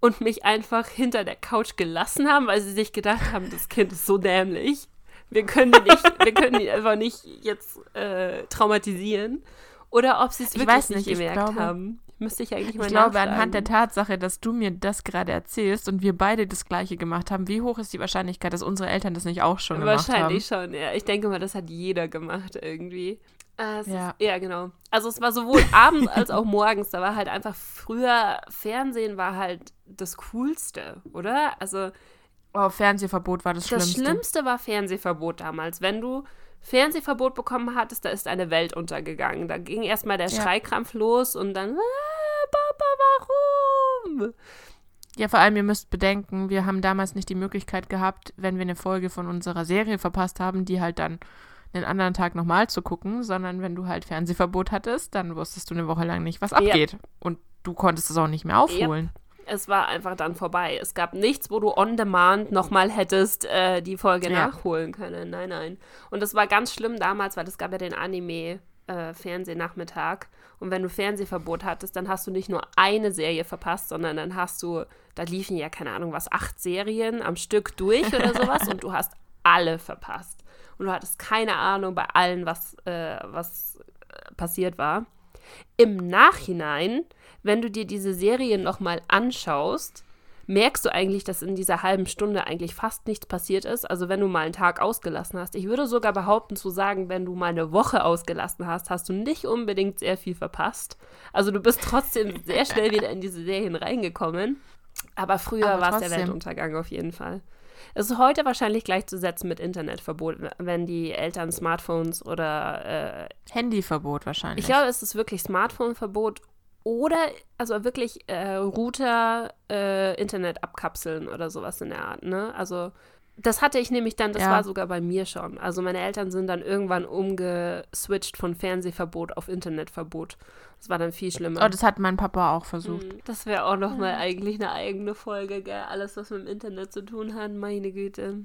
und mich einfach hinter der Couch gelassen haben, weil sie sich gedacht haben, das Kind ist so dämlich. Wir können die, nicht, wir können die einfach nicht jetzt äh, traumatisieren. Oder ob sie es Ich wirklich weiß nicht nicht, ich gemerkt glaube- haben. Müsste ich eigentlich mal Ich glaube, anhand der Tatsache, dass du mir das gerade erzählst und wir beide das Gleiche gemacht haben, wie hoch ist die Wahrscheinlichkeit, dass unsere Eltern das nicht auch schon gemacht haben? Wahrscheinlich schon, ja. Ich denke mal, das hat jeder gemacht irgendwie. Äh, Ja. Ist, ja, genau. Also es war sowohl abends als auch morgens. Da war halt einfach früher, Fernsehen war halt das Coolste, oder? Also Oh, Fernsehverbot war das, das Schlimmste. Schlimmste war Fernsehverbot damals. Wenn du Fernsehverbot bekommen hattest, da ist eine Welt untergegangen. Da ging erstmal der Ja. Schreikrampf los und dann, ah, Papa, warum? Ja, vor allem, ihr müsst bedenken, wir haben damals nicht die Möglichkeit gehabt, wenn wir eine Folge von unserer Serie verpasst haben, die halt dann einen anderen Tag nochmal zu gucken, sondern wenn du halt Fernsehverbot hattest, dann wusstest du eine Woche lang nicht, was abgeht. Und du konntest es auch nicht mehr aufholen. Es war einfach dann vorbei. Es gab nichts, wo du on demand nochmal hättest äh, die Folge Ja. nachholen können. Nein, nein. Und das war ganz schlimm damals, weil es gab ja den Anime. Äh, Fernsehnachmittag. Und wenn du Fernsehverbot hattest, dann hast du nicht nur eine Serie verpasst, sondern dann hast du, da liefen ja keine Ahnung was, acht Serien am Stück durch oder sowas und du hast alle verpasst. Und du hattest keine Ahnung bei allen, was, äh, was passiert war. Im Nachhinein, wenn du dir diese Serie nochmal anschaust, merkst du eigentlich, dass in dieser halben Stunde eigentlich fast nichts passiert ist. Also wenn du mal einen Tag ausgelassen hast. Ich würde sogar behaupten zu sagen, wenn du mal eine Woche ausgelassen hast, hast du nicht unbedingt sehr viel verpasst. Also du bist trotzdem sehr schnell wieder in diese Serien reingekommen. Aber früher war es der Weltuntergang auf jeden Fall. Es ist heute wahrscheinlich gleichzusetzen mit Internetverbot, wenn die Eltern Smartphones oder äh, Handyverbot wahrscheinlich. Ich glaube, es ist wirklich Smartphoneverbot oder also wirklich äh, Router, äh, Internet abkapseln oder sowas in der Art, ne? Also das hatte ich nämlich dann, das ja. war sogar bei mir schon. Also meine Eltern sind dann irgendwann umgeswitcht von Fernsehverbot auf Internetverbot. Das war dann viel schlimmer. Oh, das hat mein Papa auch versucht. Mhm. Das wäre auch nochmal mhm. eigentlich eine eigene Folge, gell? Alles, was mit dem Internet zu tun hat, meine Güte.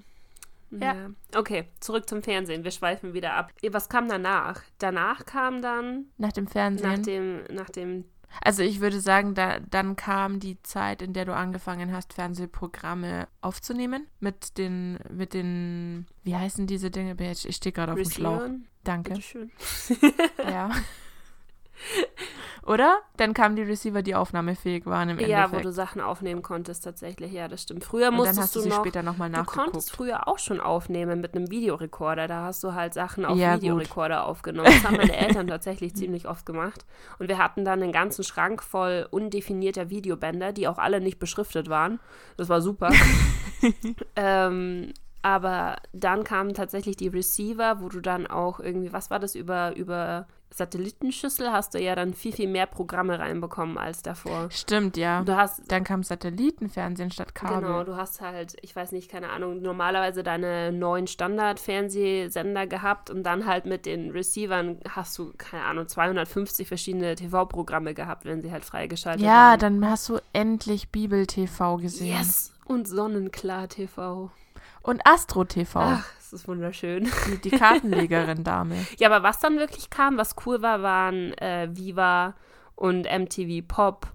Ja. ja. Okay, zurück zum Fernsehen. Wir schweifen wieder ab. Was kam danach? Danach kam dann. Nach dem Fernsehen. Nach dem, nach dem also ich würde sagen, da, dann kam die Zeit, in der du angefangen hast, Fernsehprogramme aufzunehmen. Mit den, mit den, wie heißen diese Dinge? Ich stehe gerade auf dem Schlauch. Danke. Bitteschön. ja. Oder? Dann kamen die Receiver, die aufnahmefähig waren im Endeffekt. Ja, wo du Sachen aufnehmen konntest tatsächlich. Ja, das stimmt. Früher musstest dann hast du, du noch, später nochmal nachgeguckt. Du konntest früher auch schon aufnehmen mit einem Videorekorder. Da hast du halt Sachen auf ja, Videorekorder gut. aufgenommen. Das haben meine Eltern tatsächlich ziemlich oft gemacht. Und wir hatten dann einen ganzen Schrank voll undefinierter Videobänder, die auch alle nicht beschriftet waren. Das war super. ähm, aber dann kamen tatsächlich die Receiver, wo du dann auch irgendwie, was war das, über, über Satellitenschüssel hast du ja dann viel, viel mehr Programme reinbekommen als davor. Stimmt, ja. Du hast, dann kam Satellitenfernsehen statt Kabel. Genau, du hast halt, ich weiß nicht, keine Ahnung, normalerweise deine neuen Standard-Fernsehsender gehabt und dann halt mit den Receivern hast du, keine Ahnung, 250 verschiedene TV-Programme gehabt, wenn sie halt freigeschaltet ja, waren. Ja, dann hast du endlich Bibel-TV gesehen. Yes! Und Sonnenklar-TV. Und Astro TV. Ach, das ist wunderschön. Die, die Kartenlegerin-Dame. ja, aber was dann wirklich kam, was cool war, waren äh, Viva und MTV Pop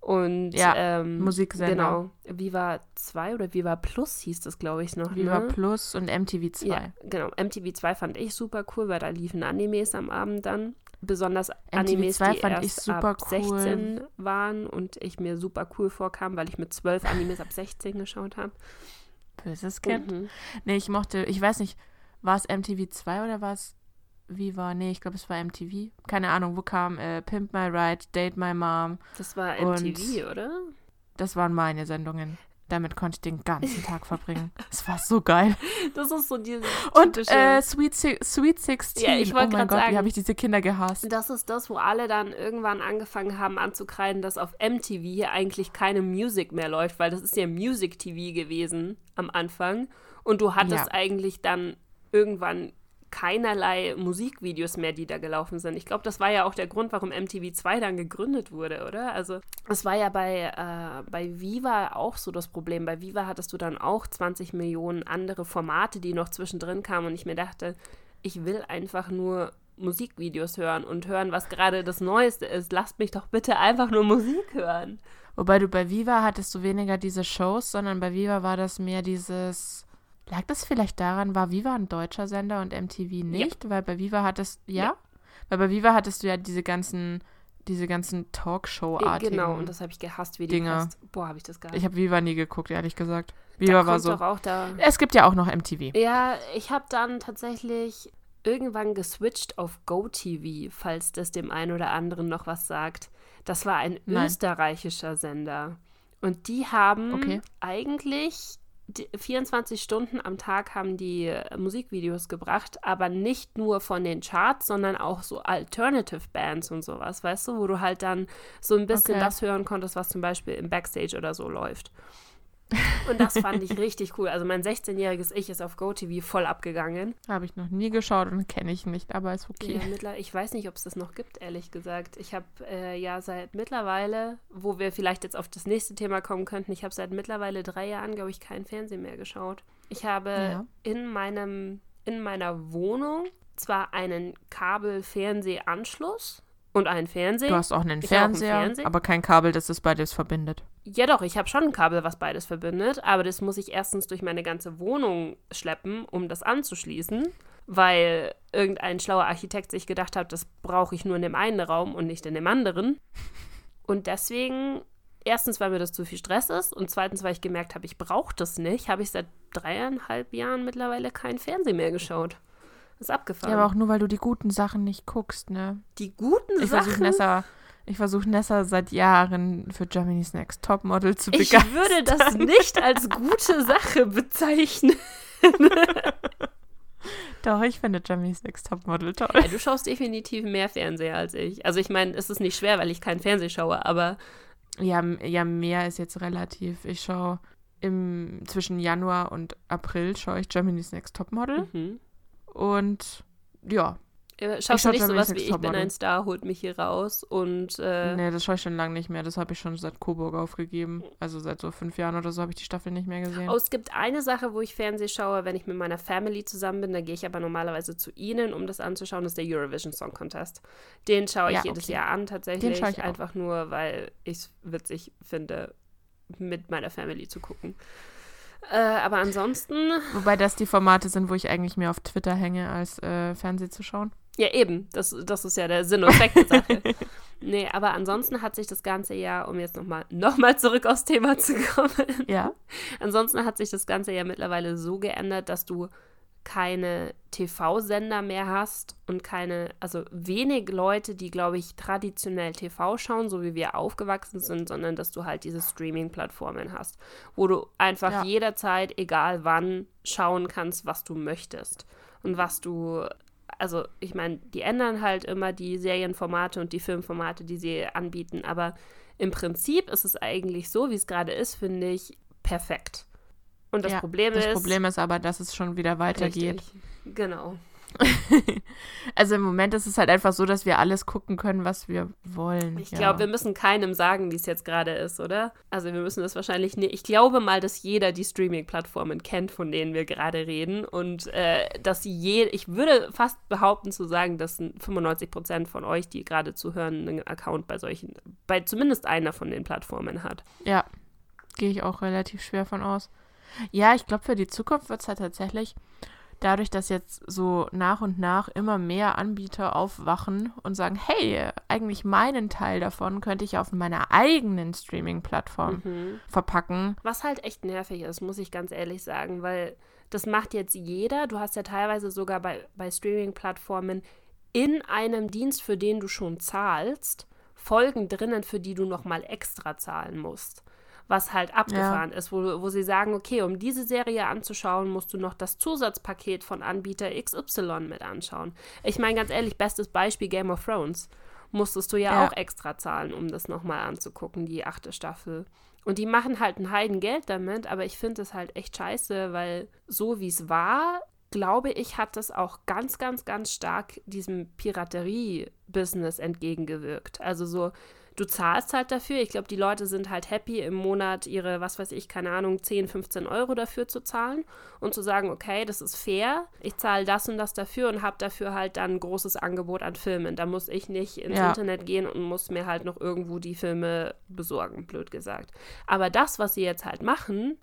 und ja, ähm, Musiksender. Genau. Viva 2 oder Viva Plus hieß das, glaube ich, noch. Viva ne? Plus und MTV 2. Ja, genau. MTV 2 fand ich super cool, weil da liefen Animes am Abend dann. Besonders MTV Animes, 2 die fand erst ich super ab 16 waren und ich mir super cool vorkam, weil ich mit 12 Animes ab 16 geschaut habe. Böses Kind. Mhm. Nee, ich mochte, ich weiß nicht, war es MTV 2 oder war es Viva? Nee, ich glaube, es war MTV. Keine Ahnung, wo kam äh, Pimp My Ride, Date My Mom. Das war MTV, oder? Das waren meine Sendungen. Damit konnte ich den ganzen Tag verbringen. Es war so geil. Das ist so dieses Und äh, Sweet, si Sweet 16. Ja, ich oh mein Gott, sagen, wie habe ich diese Kinder gehasst. Das ist das, wo alle dann irgendwann angefangen haben anzukreiden, dass auf MTV hier eigentlich keine Musik mehr läuft, weil das ist ja Music TV gewesen am Anfang. Und du hattest ja. eigentlich dann irgendwann keinerlei Musikvideos mehr, die da gelaufen sind. Ich glaube, das war ja auch der Grund, warum MTV 2 dann gegründet wurde, oder? Also, es war ja bei, äh, bei Viva auch so das Problem. Bei Viva hattest du dann auch 20 Millionen andere Formate, die noch zwischendrin kamen und ich mir dachte, ich will einfach nur Musikvideos hören und hören, was gerade das Neueste ist. Lasst mich doch bitte einfach nur Musik hören. Wobei du bei Viva hattest du weniger diese Shows, sondern bei Viva war das mehr dieses Lag das vielleicht daran, war Viva ein deutscher Sender und MTV nicht? Ja. Weil bei Viva hattest ja? ja? Weil bei Viva hattest du ja diese ganzen diese ganzen Talkshow-artigen Genau, und das habe ich gehasst, wie die Dinge. Boah, habe ich das gehasst. Ich habe Viva nie geguckt, ehrlich gesagt. Viva war so. Es gibt ja auch noch MTV. Ja, ich habe dann tatsächlich irgendwann geswitcht auf GoTV, falls das dem einen oder anderen noch was sagt. Das war ein Nein. österreichischer Sender. Und die haben okay. eigentlich 24 Stunden am Tag haben die äh, Musikvideos gebracht, aber nicht nur von den Charts, sondern auch so Alternative Bands und sowas, weißt du, wo du halt dann so ein bisschen okay. das hören konntest, was zum Beispiel im Backstage oder so läuft. Und das fand ich richtig cool. Also mein 16-jähriges Ich ist auf GoTV voll abgegangen. Habe ich noch nie geschaut und kenne ich nicht, aber ist okay. Ja, ich weiß nicht, ob es das noch gibt, ehrlich gesagt. Ich habe äh, ja seit mittlerweile, wo wir vielleicht jetzt auf das nächste Thema kommen könnten, ich habe seit mittlerweile drei Jahren, glaube ich, kein Fernsehen mehr geschaut. Ich habe ja. in meinem, in meiner Wohnung zwar einen Kabel-Fernsehanschluss, Und einen Fernseher. Du hast auch einen habe auch einen Fernseher, Fernseher. aber kein Kabel, das das beides verbindet. Ja, doch, ich habe schon ein Kabel, was beides verbindet, aber das muss ich erstens durch meine ganze Wohnung schleppen, um das anzuschließen, weil irgendein schlauer Architekt sich gedacht hat, das brauche ich nur in dem einen Raum und nicht in dem anderen. Und deswegen, erstens, weil mir das zu viel Stress ist und zweitens, weil ich gemerkt habe, ich brauche das nicht, habe ich seit dreieinhalb Jahren mittlerweile keinen Fernsehen mehr geschaut. Das ist abgefahren. Ja, aber auch nur, weil du die guten Sachen nicht guckst, ne? die guten Ich Sachen. Nessa, ich versuche Nessa seit Jahren für Germany's Next Topmodel zu Ich begeistern. würde das nicht als gute Sache bezeichnen. Doch, ich finde Germany's Next Topmodel toll. Ja, du schaust definitiv mehr Fernseher als ich. Also ich meine, es ist nicht schwer, weil ich keinen Fernseh schaue, aber Ja, ja, mehr ist jetzt relativ. Ich schaue im zwischen Januar und April schaue ich Germany's Next Topmodel mhm. Und ja, Äh, schau du nicht Germany's sowas wie Ich bin ein Star, holt mich hier raus und äh, nee, das schaue ich schon lange nicht mehr. Das habe ich schon seit Coburg aufgegeben. Also seit so fünf Jahren oder so habe ich die Staffel nicht mehr gesehen. Oh, es gibt eine Sache, wo ich Fernseh schaue, wenn ich mit meiner Family zusammen bin. Da gehe ich aber normalerweise zu ihnen, um das anzuschauen. Das ist der Eurovision Song Contest. Den schaue ich Ja, jedes okay. Jahr an, tatsächlich. schaue ich auch. einfach nur, weil ich es witzig finde, mit meiner Family zu gucken. Äh, aber ansonsten, Wobei das die Formate sind, wo ich eigentlich mehr auf Twitter hänge, als äh, Fernseh zu schauen. ja eben, das, das ist ja der Sinn und Zweck der Sache. Nee, aber ansonsten hat sich das ganze Jahr, um jetzt nochmal noch mal zurück aufs Thema zu kommen, Ja. Ansonsten hat sich das Ganze ja mittlerweile so geändert, dass du keine TV-Sender mehr hast und keine, also wenig Leute, die, glaube ich, traditionell TV schauen, so wie wir aufgewachsen sind, sondern dass du halt diese Streaming-Plattformen hast, wo du einfach Ja. jederzeit, egal wann, schauen kannst, was du möchtest. Und was du, also ich meine, die ändern halt immer die Serienformate und die Filmformate, die sie anbieten, aber im Prinzip ist es eigentlich so, wie es gerade ist, finde ich, perfekt. Und das ja. Problem das ist. Problem ist aber, dass es schon wieder weitergeht. Richtig. Genau. Also im Moment ist es halt einfach so, dass wir alles gucken können, was wir wollen. Ich ja. glaube, wir müssen keinem sagen, wie es jetzt gerade ist, oder? Also wir müssen das wahrscheinlich nicht. Ich glaube mal, dass jeder die Streaming-Plattformen kennt, von denen wir gerade reden. Und äh, dass je, ich würde fast behaupten zu sagen, dass 95 Prozent von euch, die gerade zuhören, einen Account bei solchen, bei zumindest einer von den Plattformen hat. Ja, gehe ich auch relativ schwer von aus. Ja, ich glaube, für die Zukunft wird es halt tatsächlich dadurch, dass jetzt so nach und nach immer mehr Anbieter aufwachen und sagen, hey, eigentlich meinen Teil davon könnte ich auf meiner eigenen Streaming-Plattform Mhm. verpacken. Was halt echt nervig ist, muss ich ganz ehrlich sagen, weil das macht jetzt jeder. Du hast ja teilweise sogar bei, bei Streaming-Plattformen in einem Dienst, für den du schon zahlst, Folgen drinnen, für die du nochmal extra zahlen musst. Was halt abgefahren ist, wo, wo sie sagen, okay, um diese Serie anzuschauen, musst du noch das Zusatzpaket von Anbieter XY mit anschauen. Ich meine ganz ehrlich, bestes Beispiel Game of Thrones. Musstest du ja, Ja. auch extra zahlen, um das nochmal anzugucken, die achte Staffel. Und die machen halt ein Heidengeld damit, aber ich finde es halt echt scheiße, weil so wie es war, glaube ich, hat das auch ganz, ganz, ganz stark diesem Piraterie-Business entgegengewirkt. Also so, du zahlst halt dafür. Ich glaube, die Leute sind halt happy, im Monat ihre, was weiß ich, keine Ahnung, 10, 15 Euro dafür zu zahlen und zu sagen, okay, das ist fair, ich zahle das und das dafür und habe dafür halt dann ein großes Angebot an Filmen. Da muss ich nicht ins Ja. Internet gehen und muss mir halt noch irgendwo die Filme besorgen, blöd gesagt. Aber das, was sie jetzt halt machen,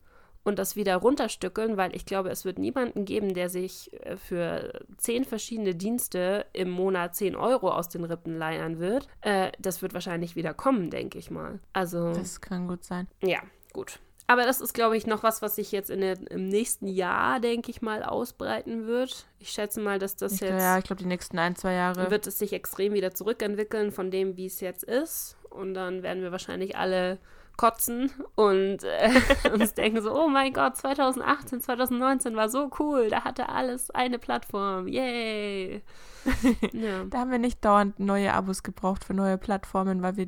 und das wieder runterstückeln, weil ich glaube, es wird niemanden geben, der sich äh, für zehn verschiedene Dienste im Monat 10 Euro aus den Rippen leiern wird. Äh, das wird wahrscheinlich wieder kommen, denke ich mal. Also, Das kann gut sein. ja, gut. Aber das ist, glaube ich, noch was, was sich jetzt in der, im nächsten Jahr, denke ich mal, ausbreiten wird. Ich schätze mal, dass das Ich, jetzt ja, ich glaube, die nächsten ein, zwei Jahre. wird es sich extrem wieder zurückentwickeln von dem, wie es jetzt ist. Und dann werden wir wahrscheinlich alle kotzen und äh, uns denken so, oh mein Gott, 2018, 2019 war so cool, da hatte alles eine Plattform, yay. ja. Da haben wir nicht dauernd neue Abos gebraucht für neue Plattformen, weil wir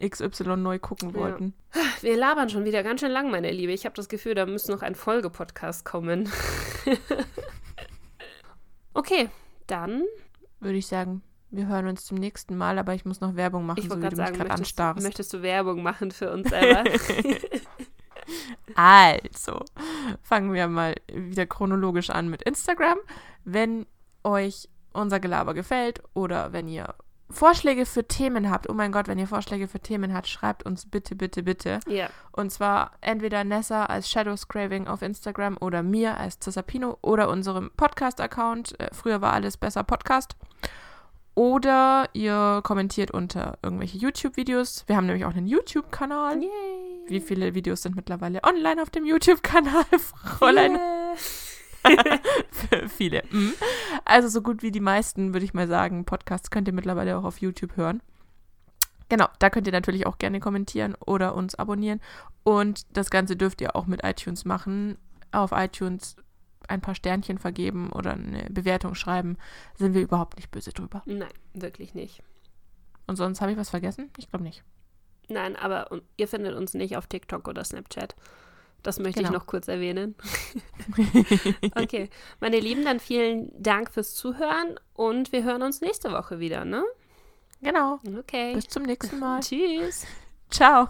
XY neu gucken Ja. wollten. Wir labern schon wieder ganz schön lang, meine Liebe. Ich habe das Gefühl, da muss noch ein Folgepodcast kommen. okay, dann Würde ich sagen, wir hören uns zum nächsten Mal, aber ich muss noch Werbung machen, Ich so wie du mich gerade anstarrst. möchtest du Werbung machen für uns selber? Also, fangen wir mal wieder chronologisch an mit Instagram. Wenn euch unser Gelaber gefällt oder wenn ihr Vorschläge für Themen habt, oh mein Gott, wenn ihr Vorschläge für Themen habt, schreibt uns bitte, bitte, bitte. Ja. Und zwar entweder Nessa als Shadows Craving auf Instagram oder mir als Cesapino oder unserem Podcast-Account. Äh, früher war alles besser Podcast. Oder ihr kommentiert unter irgendwelche YouTube-Videos. Wir haben nämlich auch einen YouTube-Kanal. Wie viele Videos sind mittlerweile online auf dem YouTube-Kanal, Fräulein? Yeah. viele. Mhm. Also so gut wie die meisten, würde ich mal sagen, Podcasts könnt ihr mittlerweile auch auf YouTube hören. Genau, da könnt ihr natürlich auch gerne kommentieren oder uns abonnieren. Und das Ganze dürft ihr auch mit iTunes machen. Auf iTunes ein paar Sternchen vergeben oder eine Bewertung schreiben. Sind wir überhaupt nicht böse drüber. Nein, wirklich nicht. Und sonst habe ich was vergessen? Ich glaube nicht. Nein, aber ihr findet uns nicht auf TikTok oder Snapchat. Das möchte ich Genau. noch kurz erwähnen. okay, meine Lieben, dann vielen Dank fürs Zuhören und wir hören uns nächste Woche wieder, ne? Genau. Okay. Bis zum nächsten Mal. Tschüss. Ciao.